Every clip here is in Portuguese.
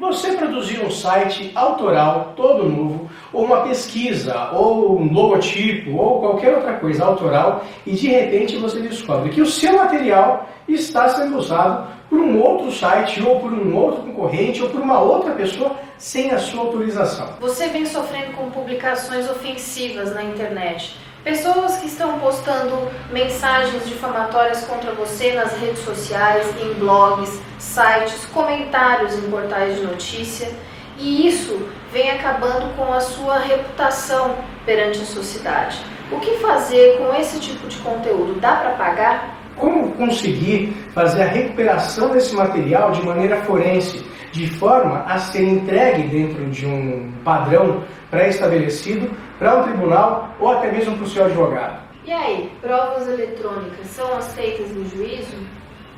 Você produziu um site autoral, todo novo, ou uma pesquisa, ou um logotipo, ou qualquer outra coisa autoral, e de repente você descobre que o seu material está sendo usado por um outro site, ou por um outro concorrente, ou por uma outra pessoa sem a sua autorização. Você vem sofrendo com publicações ofensivas na internet Pessoas que estão postando mensagens difamatórias contra você nas redes sociais, em blogs, sites, comentários em portais de notícia, e isso vem acabando com a sua reputação perante a sociedade. O que fazer com esse tipo de conteúdo? Dá para pagar? Como conseguir fazer a recuperação desse material de maneira forense, de forma a ser entregue dentro de um padrão pré-estabelecido para um tribunal ou até mesmo para o seu advogado. E aí, provas eletrônicas são aceitas no juízo?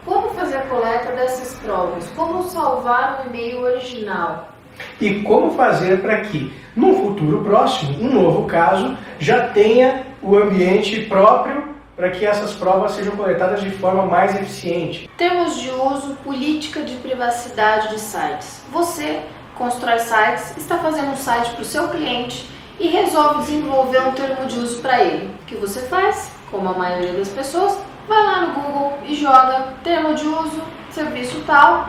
Como fazer a coleta dessas provas? Como salvar um e-mail original? E como fazer para que, no futuro próximo, um novo caso já tenha o ambiente próprio para que essas provas sejam coletadas de forma mais eficiente. Termos de uso, política de privacidade de sites. Você constrói sites, está fazendo um site para o seu cliente e resolve desenvolver um termo de uso para ele. O que você faz? Como a maioria das pessoas, vai lá no Google e joga termo de uso, serviço tal.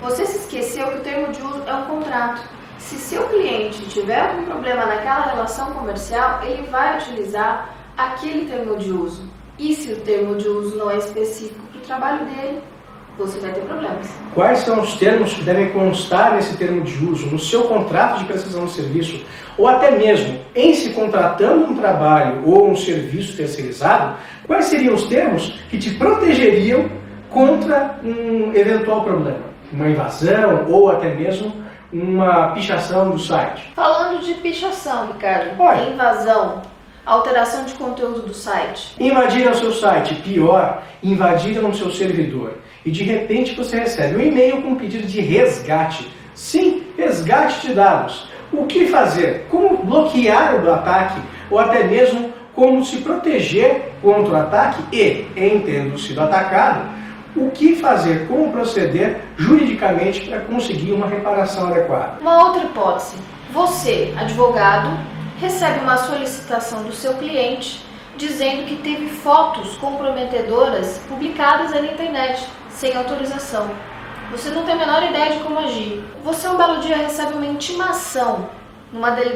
Você se esqueceu que o termo de uso é um contrato. Se seu cliente tiver algum problema naquela relação comercial, ele vai utilizar aquele termo de uso. E se o termo de uso não é específico para o trabalho dele, você vai ter problemas. Quais são os termos que devem constar nesse termo de uso, no seu contrato de prestação de serviço, ou até mesmo em se contratando um trabalho ou um serviço terceirizado? Quais seriam os termos que te protegeriam contra um eventual problema? Uma invasão ou até mesmo uma pichação do site? Falando de pichação, Ricardo, Olha, invasão, alteração de conteúdo do site. Invadiram o seu site, pior, invadiram o seu servidor. E de repente você recebe um e-mail com um pedido de resgate. Sim, resgate de dados. O que fazer? Como bloquear o ataque? Ou até mesmo como se proteger contra o ataque e, em tendo sido atacado, o que fazer, como proceder juridicamente para conseguir uma reparação adequada. Uma outra hipótese: você, advogado, recebe uma solicitação do seu cliente dizendo que teve fotos comprometedoras publicadas na internet sem autorização. Você não tem a menor ideia de como agir. Você um belo dia recebe uma intimação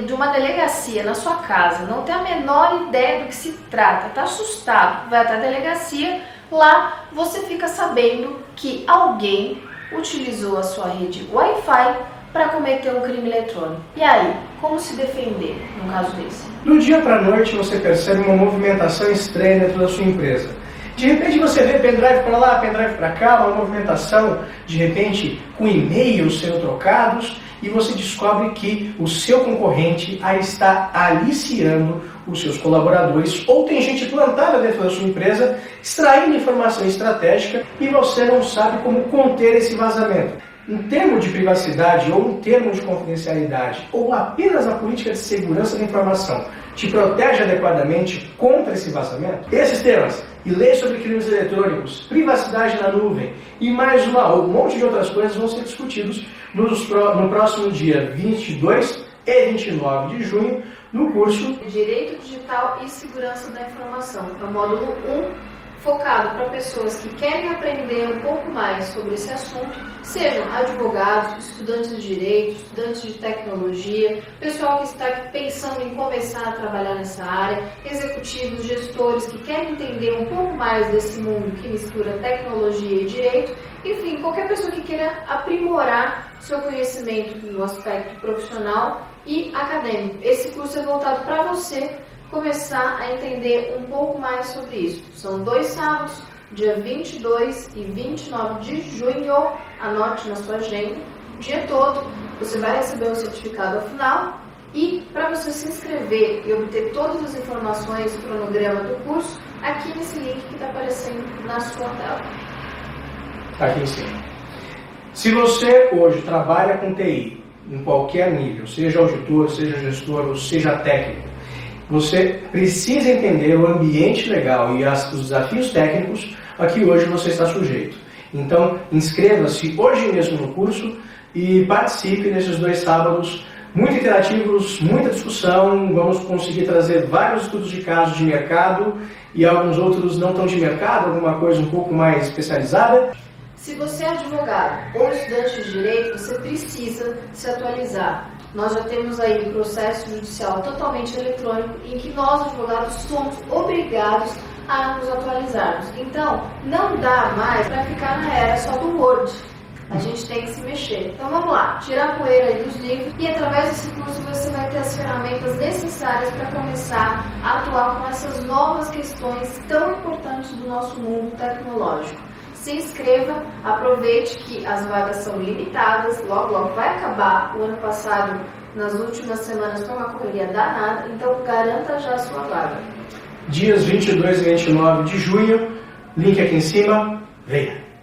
de uma delegacia na sua casa, não tem a menor ideia do que se trata, está assustado, vai até a delegacia, lá você fica sabendo que alguém utilizou a sua rede Wi-Fi para cometer um crime eletrônico. E aí, como se defender num caso desse? Do dia para a noite você percebe uma movimentação estranha dentro da sua empresa. De repente você vê pendrive para lá, pendrive para cá, uma movimentação, de repente, com e-mails sendo trocados, e você descobre que o seu concorrente está aliciando os seus colaboradores, ou tem gente plantada dentro da sua empresa, extraindo informação estratégica e você não sabe como conter esse vazamento um termo de privacidade ou um termo de confidencialidade ou apenas a política de segurança da informação te protege adequadamente contra esse vazamento? Esses temas e lei sobre crimes eletrônicos, privacidade na nuvem e mais uma, um monte de outras coisas vão ser discutidos nos, no próximo dia 22 e 29 de junho no curso Direito Digital e Segurança da Informação, é o módulo 1 focado para pessoas que querem aprender um pouco mais sobre esse assunto, sejam advogados, estudantes de direito, estudantes de tecnologia, pessoal que está pensando em começar a trabalhar nessa área, executivos, gestores que querem entender um pouco mais desse mundo que mistura tecnologia e direito, enfim, qualquer pessoa que queira aprimorar seu conhecimento no aspecto profissional e acadêmico. Esse curso é voltado para você começar a entender um pouco mais sobre isso. São dois sábados, dia 22 e 29 de junho. Anote na sua agenda. O dia todo você vai receber um certificado ao final. E para você se inscrever e obter todas as informações, o cronograma do curso, aqui nesse link que está aparecendo na sua tela. Aqui em cima. Se você hoje trabalha com TI, em qualquer nível, seja auditor, seja gestor ou seja técnico, você precisa entender o ambiente legal e as, os desafios técnicos a que hoje você está sujeito. Então, inscreva-se hoje mesmo no curso e participe nesses dois sábados muito interativos, muita discussão. Vamos conseguir trazer vários estudos de casos de mercado e alguns outros não tão de mercado, alguma coisa um pouco mais especializada. Se você é advogado ou estudante de direito, você precisa se atualizar. Nós já temos aí um processo judicial totalmente eletrônico em que nós, advogados, somos obrigados a nos atualizarmos. Então, não dá mais para ficar na era só do Word. A gente tem que se mexer. Então vamos lá, tirar a poeira dos livros e através desse curso você vai ter as ferramentas necessárias para começar a atuar com essas novas questões tão importantes do nosso mundo tecnológico. Se inscreva, aproveite que as vagas são limitadas, logo logo vai acabar. O ano passado, nas últimas semanas, foi uma correria danada, então garanta já a sua vaga. Dias 22 e 29 de junho, link aqui em cima, venha!